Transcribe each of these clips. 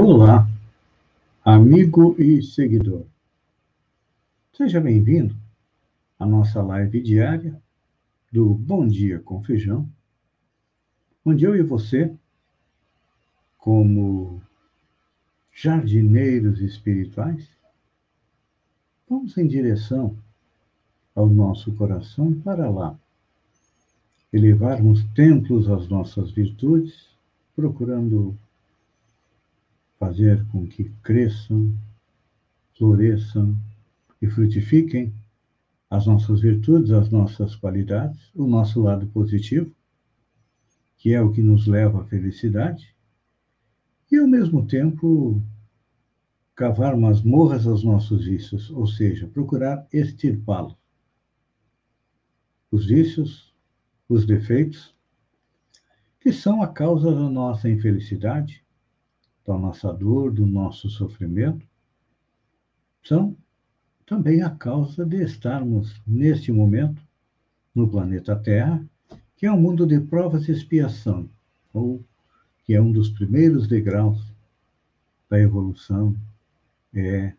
Olá, amigo e seguidor. Seja bem-vindo à nossa live diária do Bom Dia com Feijão, onde eu e você, como jardineiros espirituais, vamos em direção ao nosso coração para lá, elevarmos templos às nossas virtudes, procurando fazer com que cresçam, floresçam e frutifiquem as nossas virtudes, as nossas qualidades, o nosso lado positivo, que é o que nos leva à felicidade, e ao mesmo tempo cavar masmorras aos nossos vícios, ou seja, procurar extirpá-los. Os vícios, os defeitos, que são a causa da nossa infelicidade, da nossa dor, do nosso sofrimento, são também a causa de estarmos, neste momento, no planeta Terra, que é um mundo de provas e expiação, ou que é um dos primeiros degraus da evolução é,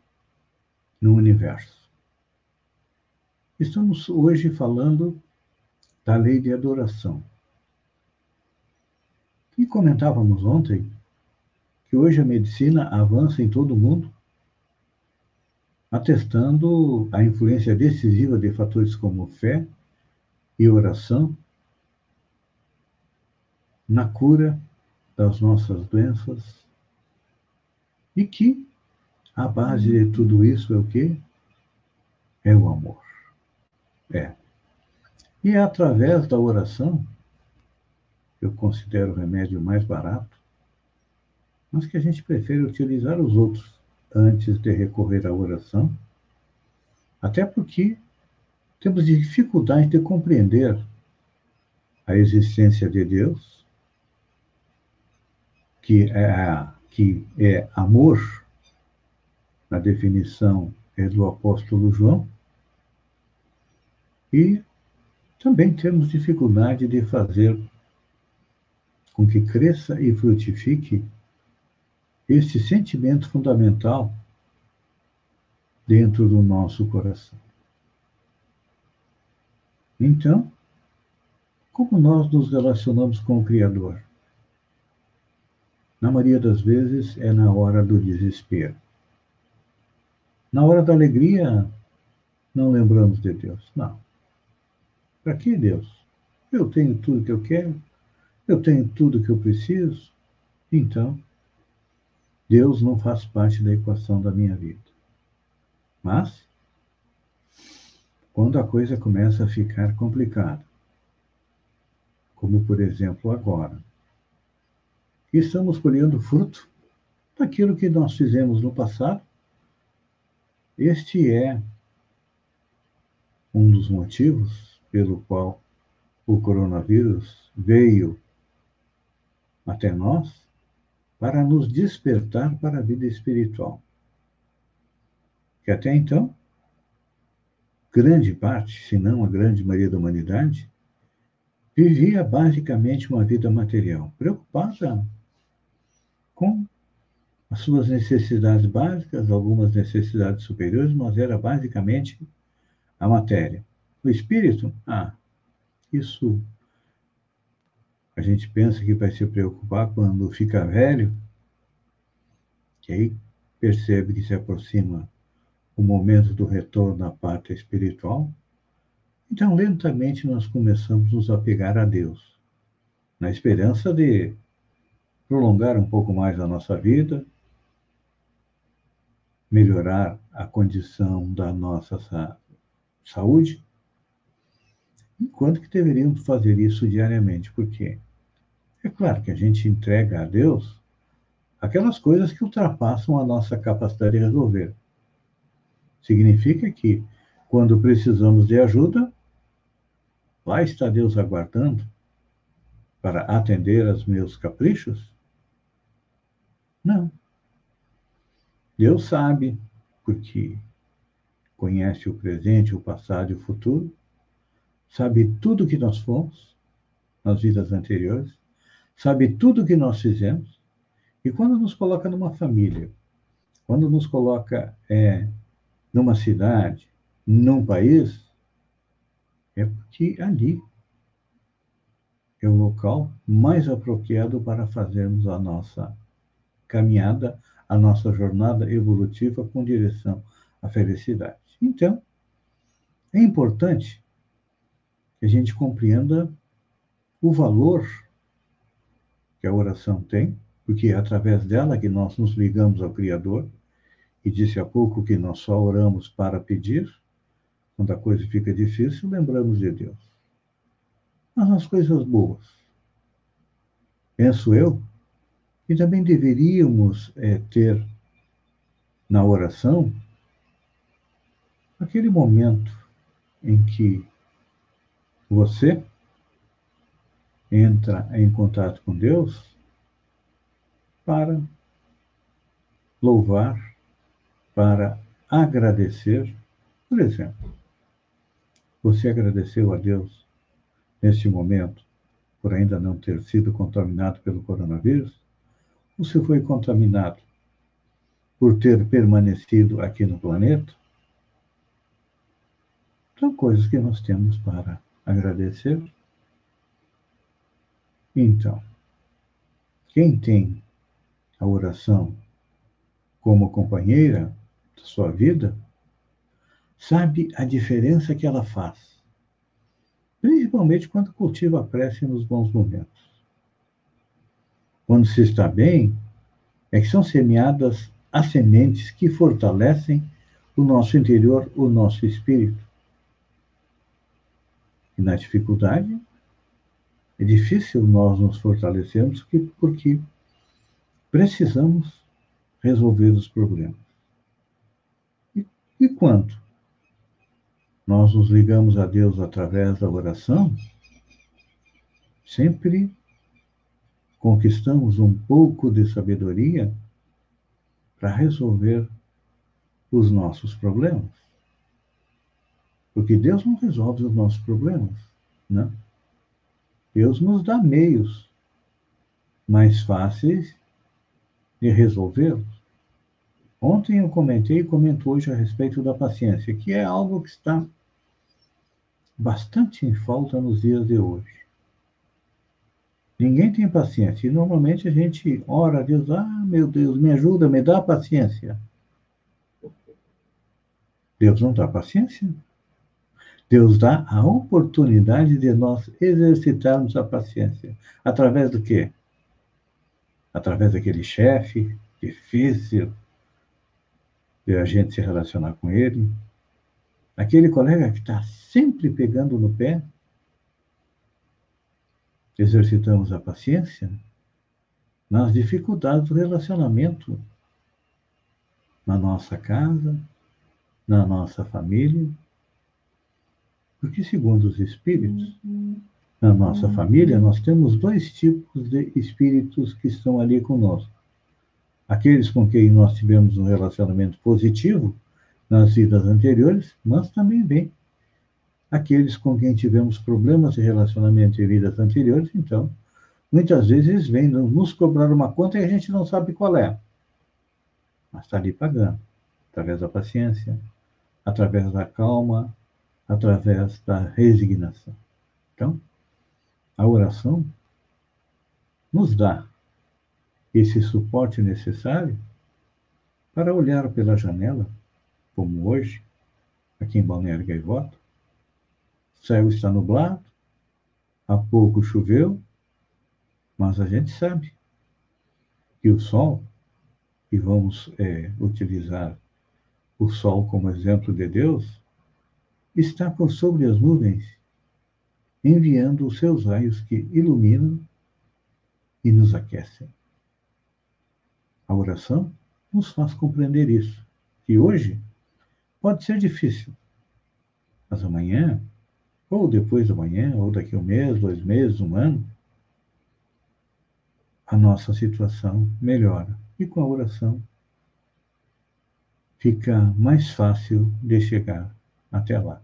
no universo. Estamos hoje falando da lei de adoração. E comentávamos ontem que hoje a medicina avança em todo o mundo, atestando a influência decisiva de fatores como fé e oração na cura das nossas doenças e que a base de tudo isso é o quê? É o amor. É. E é através da oração, eu considero o remédio mais barato, mas que a gente prefere utilizar os outros antes de recorrer à oração, até porque temos dificuldade de compreender a existência de Deus, que é, que é amor, na definição é do apóstolo João, e também temos dificuldade de fazer com que cresça e frutifique este sentimento fundamental dentro do nosso coração. Então, como nós nos relacionamos com o Criador? Na maioria das vezes é na hora do desespero. Na hora da alegria, não lembramos de Deus. Não. Para que Deus? Eu tenho tudo que eu quero, eu tenho tudo que eu preciso, então Deus não faz parte da equação da minha vida. Mas, quando a coisa começa a ficar complicada, como por exemplo agora, estamos colhendo fruto daquilo que nós fizemos no passado, este é um dos motivos pelo qual o coronavírus veio até nós para nos despertar para a vida espiritual. Que até então, grande parte, se não a grande maioria da humanidade, vivia basicamente uma vida material, preocupada com as suas necessidades básicas, algumas necessidades superiores, mas era basicamente a matéria. O espírito, ah, isso a gente pensa que vai se preocupar quando fica velho, que aí percebe que se aproxima o momento do retorno à pátria espiritual. Então, lentamente, nós começamos a nos apegar a Deus, na esperança de prolongar um pouco mais a nossa vida, melhorar a condição da nossa saúde, enquanto que deveríamos fazer isso diariamente. Por quê? É claro que a gente entrega a Deus aquelas coisas que ultrapassam a nossa capacidade de resolver. Significa que, quando precisamos de ajuda, lá está Deus aguardando para atender aos meus caprichos? Não. Deus sabe, porque conhece o presente, o passado e o futuro, sabe tudo que nós fomos nas vidas anteriores, sabe tudo o que nós fizemos E quando nos coloca numa família, quando nos coloca é, numa cidade, num país, é porque ali é o local mais apropriado para fazermos a nossa caminhada, a nossa jornada evolutiva com direção à felicidade. Então, é importante que a gente compreenda o valor que a oração tem, porque é através dela que nós nos ligamos ao Criador, e disse há pouco que nós só oramos para pedir, quando a coisa fica difícil, lembramos de Deus. Mas nas coisas boas, penso eu, que também deveríamos é, ter na oração aquele momento em que você entra em contato com Deus para louvar, para agradecer. Por exemplo, você agradeceu a Deus neste momento por ainda não ter sido contaminado pelo coronavírus? Se foi contaminado por ter permanecido aqui no planeta? São coisas que nós temos para agradecer. Então, quem tem a oração como companheira da sua vida, sabe a diferença que ela faz, principalmente quando cultiva a prece nos bons momentos. Quando se está bem, é que são semeadas as sementes que fortalecem o nosso interior, o nosso espírito. E na dificuldade, é difícil nós nos fortalecermos porque precisamos resolver os problemas. E, e quando nós nos ligamos a Deus através da oração, sempre conquistamos um pouco de sabedoria para resolver os nossos problemas. Porque Deus não resolve os nossos problemas, né? Deus nos dá meios mais fáceis de resolvê-los. Ontem eu comentei e comento hoje a respeito da paciência, que é algo que está bastante em falta nos dias de hoje. Ninguém tem paciência. E normalmente a gente ora a Deus, ah, meu Deus, me ajuda, me dá paciência. Deus não dá paciência. Deus dá a oportunidade de nós exercitarmos a paciência. Através do quê? através daquele chefe difícil de a gente se relacionar com ele, aquele colega que está sempre pegando no pé, exercitamos a paciência nas dificuldades do relacionamento na nossa casa, na nossa família, porque segundo os espíritos, uhum na nossa uhum. família, nós temos dois tipos de espíritos que estão ali conosco. Aqueles com quem nós tivemos um relacionamento positivo nas vidas anteriores, mas também vem aqueles com quem tivemos problemas de relacionamento em vidas anteriores, então, muitas vezes vêm nos cobrar uma conta e a gente não sabe qual é. Mas está ali pagando, através da paciência, através da calma, através da resignação. Então, a oração nos dá esse suporte necessário para olhar pela janela, como hoje, aqui em Balneário Gaivota. O céu está nublado, há pouco choveu, mas a gente sabe que o sol, e vamos é, utilizar o sol como exemplo de Deus, está por sobre as nuvens enviando os seus raios que iluminam e nos aquecem. A oração nos faz compreender isso, que hoje pode ser difícil, mas amanhã, ou depois de amanhã, ou daqui a um mês, dois meses, um ano, a nossa situação melhora. E com a oração fica mais fácil de chegar até lá.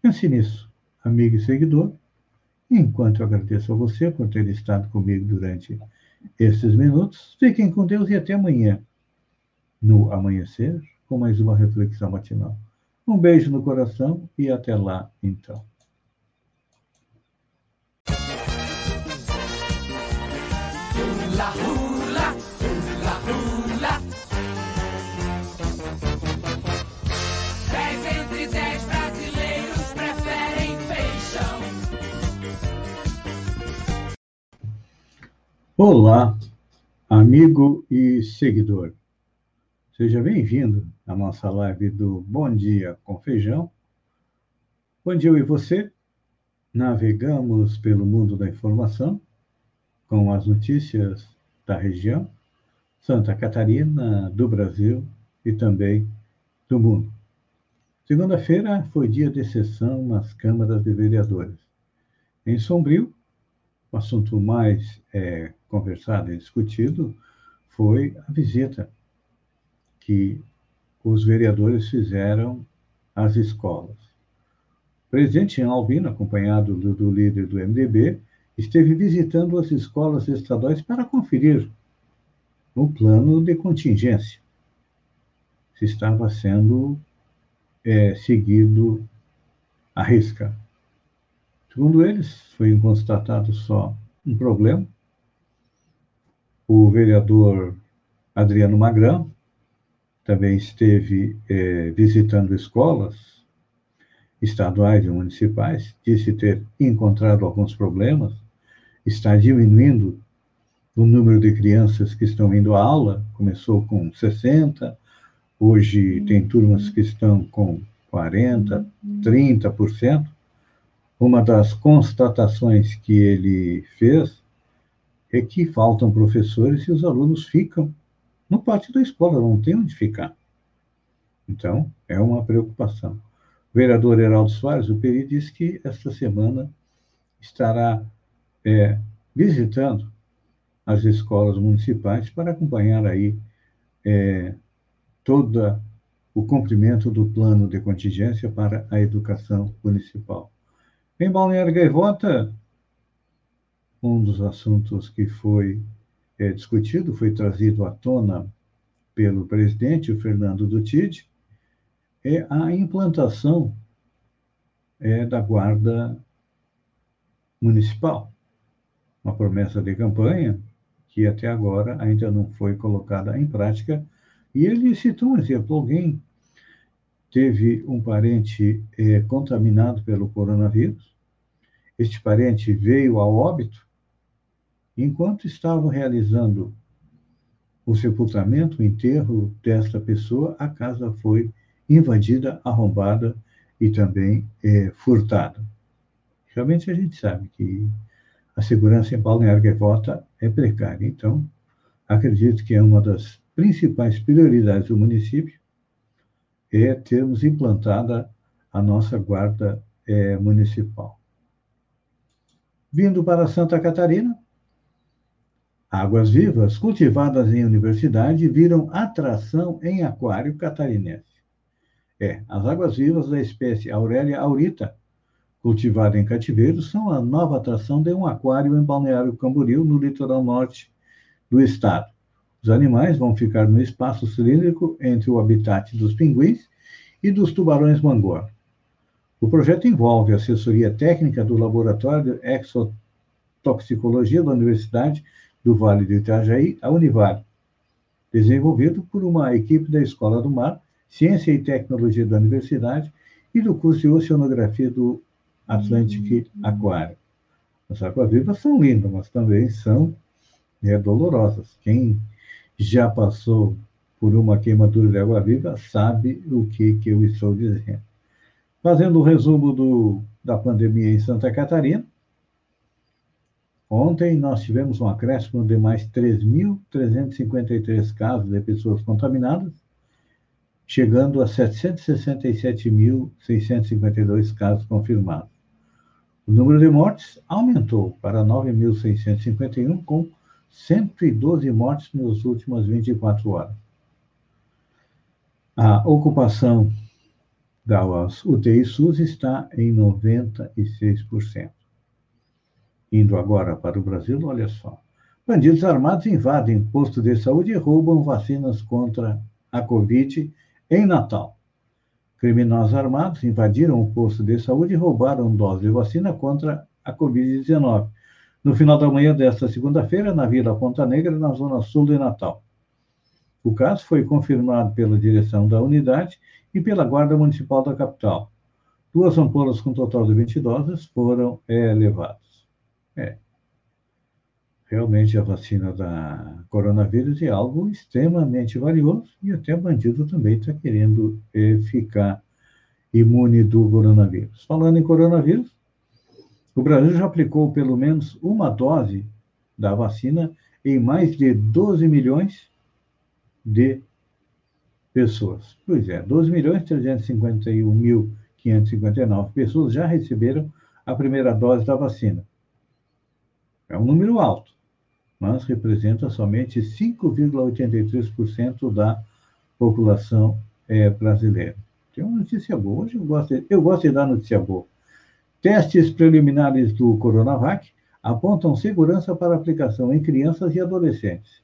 Pense nisso amigo e seguidor. Enquanto eu agradeço a você por ter estado comigo durante esses minutos. Fiquem com Deus e até amanhã, no amanhecer, com mais uma reflexão matinal. Um beijo no coração e até lá, então. Olá, amigo e seguidor. Seja bem-vindo à nossa live do Bom Dia com Feijão, onde eu e você navegamos pelo mundo da informação com as notícias da região, Santa Catarina, do Brasil e também do mundo. Segunda-feira foi dia de sessão nas câmaras de vereadores. Em Sombrio, o assunto mais é, conversado e discutido foi a visita que os vereadores fizeram às escolas. O presidente Jean Albino, acompanhado do, do líder do MDB, esteve visitando as escolas estaduais para conferir o plano de contingência, se estava sendo é, seguido à risca. Segundo eles, foi constatado só um problema, o vereador Adriano Magrão também esteve é, visitando escolas estaduais e municipais, disse ter encontrado alguns problemas, está diminuindo o número de crianças que estão indo à aula, começou com 60, hoje tem turmas que estão com 40, 30%. Uma das constatações que ele fez é que faltam professores e os alunos ficam no pátio da escola, não tem onde ficar. Então, é uma preocupação. O vereador Heraldo Soares, o PERI, disse que esta semana estará é, visitando as escolas municipais para acompanhar aí é, todo o cumprimento do plano de contingência para a educação municipal. Em Balneário Gaivota, um dos assuntos que foi é, discutido, foi trazido à tona pelo presidente, Fernando Dutide, é a implantação é, da Guarda Municipal. Uma promessa de campanha que até agora ainda não foi colocada em prática. E ele citou um exemplo: alguém teve um parente é, contaminado pelo coronavírus, este parente veio a óbito, Enquanto estavam realizando o sepultamento, o enterro desta pessoa, a casa foi invadida, arrombada e também é, furtada. Realmente a gente sabe que a segurança em Balneário Gaivota é precária. Então, acredito que é uma das principais prioridades do município é termos implantada a nossa guarda é, municipal. Vindo para Santa Catarina, Águas vivas, cultivadas em universidade, viram atração em aquário catarinense. É, as águas vivas da espécie Aurelia aurita, cultivada em cativeiro, são a nova atração de um aquário em Balneário Camboriú, no litoral norte do estado. Os animais vão ficar no espaço cilíndrico entre o habitat dos pinguins e dos tubarões mangor. O projeto envolve assessoria técnica do Laboratório de Exotoxicologia da Universidade do Vale do Itajaí, a Univale, desenvolvido por uma equipe da Escola do Mar, Ciência e Tecnologia da Universidade e do curso de Oceanografia do Atlantic Aquário. As águas-vivas são lindas, mas também são né, dolorosas. Quem já passou por uma queimadura de água-viva sabe o que, que eu estou dizendo. Fazendo o um resumo do, da pandemia em Santa Catarina, Ontem nós tivemos um acréscimo de mais 3.353 casos de pessoas contaminadas, chegando a 767.652 casos confirmados. O número de mortes aumentou para 9.651, com 112 mortes nas últimas 24 horas. A ocupação das UTI SUS está em 96%. Indo agora para o Brasil, olha só. Bandidos armados invadem posto de saúde e roubam vacinas contra a Covid em Natal. Criminosos armados invadiram o posto de saúde e roubaram dose de vacina contra a Covid-19. No final da manhã desta segunda-feira, na Vila Ponta Negra, na zona sul de Natal. O caso foi confirmado pela direção da unidade e pela Guarda Municipal da capital. Duas ampolas com total de 20 doses foram é, levadas. É. Realmente a vacina da coronavírus é algo extremamente valioso e até bandido também está querendo é, ficar imune do coronavírus. Falando em coronavírus, o Brasil já aplicou pelo menos uma dose da vacina em mais de 12 milhões de pessoas. Pois é, 12 milhões 351 mil 559 pessoas já receberam a primeira dose da vacina. É um número alto, mas representa somente 5,83% da população é, brasileira. Tem uma notícia boa. Hoje eu gosto, de, eu gosto de dar notícia boa. Testes preliminares do Coronavac apontam segurança para aplicação em crianças e adolescentes.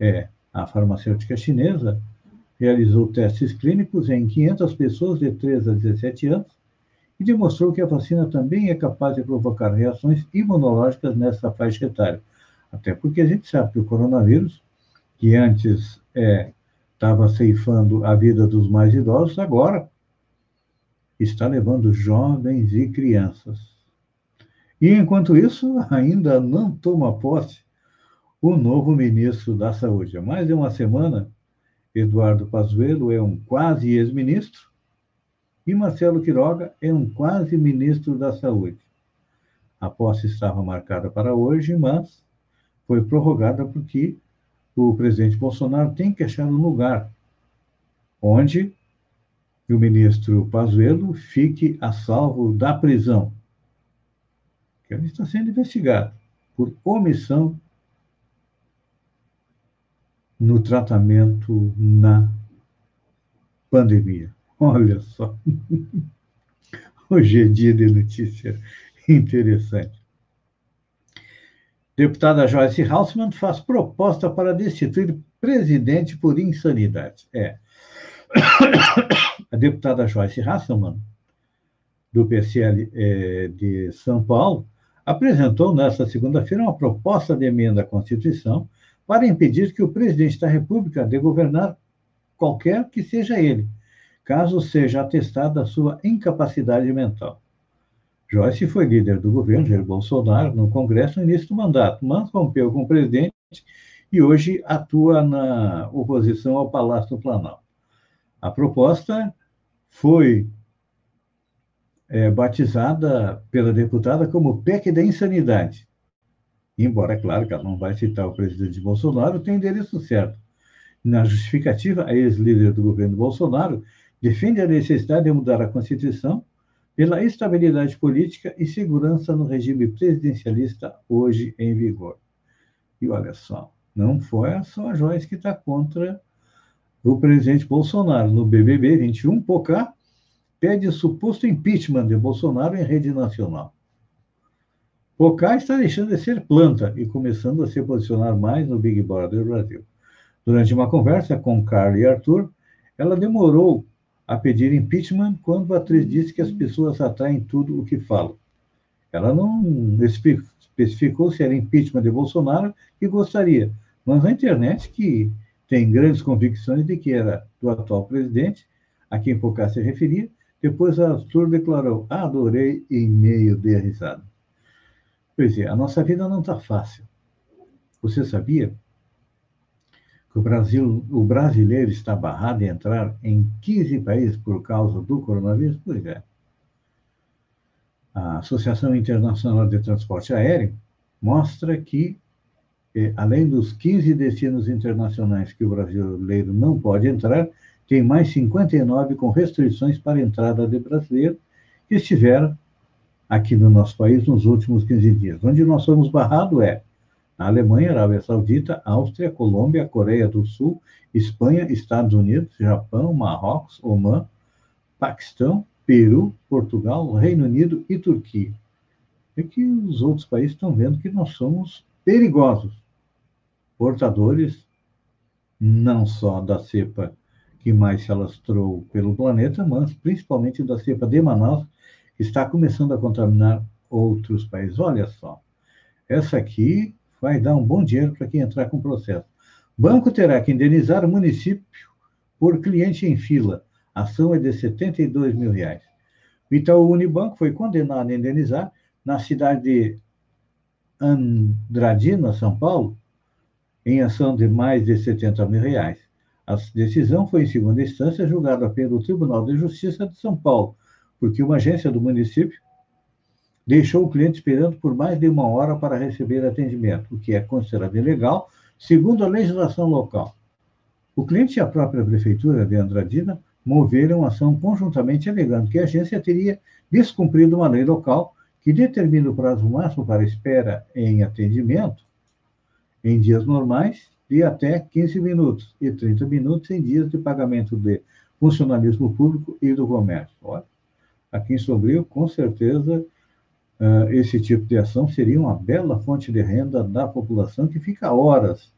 É, a farmacêutica chinesa realizou testes clínicos em 500 pessoas de 3 a 17 anos e demonstrou que a vacina também é capaz de provocar reações imunológicas nessa faixa etária. Até porque a gente sabe que o coronavírus, que antes estava é, ceifando a vida dos mais idosos, agora está levando jovens e crianças. E enquanto isso, ainda não toma posse o novo ministro da Saúde. Há mais de uma semana, Eduardo Pazuello é um quase ex-ministro e Marcelo Quiroga é um quase ministro da Saúde. A posse estava marcada para hoje, mas foi prorrogada porque o presidente Bolsonaro tem que achar um lugar onde o ministro Pazuello fique a salvo da prisão. Que ele está sendo investigado por omissão no tratamento na pandemia. Olha só. Hoje é dia de notícia interessante. Deputada Joyce Hausmann faz proposta para destituir presidente por insanidade. É. A deputada Joyce Hasselmann, do PCL é, de São Paulo, apresentou nesta segunda-feira uma proposta de emenda à Constituição para impedir que o presidente da República dê governar qualquer que seja ele, caso seja atestada a sua incapacidade mental. Joyce foi líder do governo Jair Bolsonaro no Congresso no início do mandato, mas rompeu com o presidente e hoje atua na oposição ao Palácio do Planalto. A proposta foi é, batizada pela deputada como PEC da insanidade. Embora, é claro, que ela não vai citar o presidente Bolsonaro, tem endereço certo. Na justificativa, a ex-líder do governo Bolsonaro defende a necessidade de mudar a Constituição pela estabilidade política e segurança no regime presidencialista hoje em vigor. E olha só, não foi só a Joyce que está contra o presidente Bolsonaro. No BBB 21, Pocá pede suposto impeachment de Bolsonaro em rede nacional. Pocá está deixando de ser planta e começando a se posicionar mais no Big Brother Brasil. Durante uma conversa com Carla e Arthur, ela demorou a pedir impeachment quando a atriz disse que as pessoas atraem tudo o que falam. Ela não especificou se era impeachment de Bolsonaro que gostaria, mas na internet que tem grandes convicções de que era do atual presidente, a quem Pocá se referia, depois Arthur declarou, adorei em meio de risada. Pois é, a nossa vida não está fácil. Você sabia que o Brasil, o brasileiro está barrado em entrar em 15 países por causa do coronavírus? Pois é. A Associação Internacional de Transporte Aéreo mostra que, além dos 15 destinos internacionais que o brasileiro não pode entrar, tem mais 59 com restrições para entrada de brasileiros que estiveram aqui no nosso país nos últimos 15 dias. Onde nós somos barrados é a Alemanha, Arábia Saudita, Áustria, Colômbia, Coreia do Sul, Espanha, Estados Unidos, Japão, Marrocos, Omã, Paquistão, Peru, Portugal, Reino Unido e Turquia. É que os outros países estão vendo que nós somos perigosos, portadores não só da cepa que mais se alastrou pelo planeta, mas principalmente da cepa de Manaus, que está começando a contaminar outros países. Olha só, essa aqui vai dar um bom dinheiro para quem entrar com o processo. Banco terá que indenizar o município por cliente em fila. A ação é de 72 mil reais. O Itaú Unibanco foi condenado a indenizar na cidade de Andradina, São Paulo, em ação de mais de 70 mil reais. A decisão foi, em segunda instância, julgada pelo Tribunal de Justiça de São Paulo, porque uma agência do município deixou o cliente esperando por mais de uma hora para receber atendimento, o que é considerado ilegal, segundo a legislação local. O cliente e a própria prefeitura de Andradina moveram ação conjuntamente alegando que a agência teria descumprido uma lei local que determina o prazo máximo para espera em atendimento em dias normais de até 15 minutos e 30 minutos em dias de pagamento de funcionalismo público e do comércio. Olha, aqui em Sombrio, com certeza, uh, esse tipo de ação seria uma bela fonte de renda da população que fica horas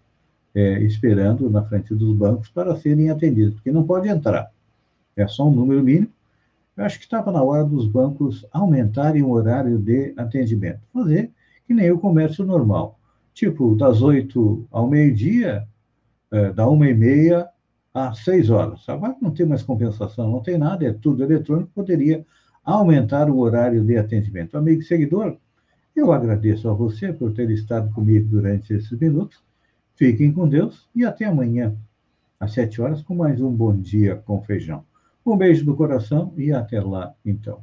é, esperando na frente dos bancos para serem atendidos, porque não pode entrar. É só um número mínimo. Eu acho que estava na hora dos bancos aumentarem o horário de atendimento, fazer que nem o comércio normal. Tipo, das oito ao meio-dia, é, da uma e meia às seis horas. Agora não tem mais compensação, não tem nada, é tudo eletrônico, poderia aumentar o horário de atendimento. Amigo seguidor, eu agradeço a você por ter estado comigo durante esses minutos. Fiquem com Deus e até amanhã, às sete horas, com mais um Bom Dia com Feijão. Um beijo do coração e até lá, então.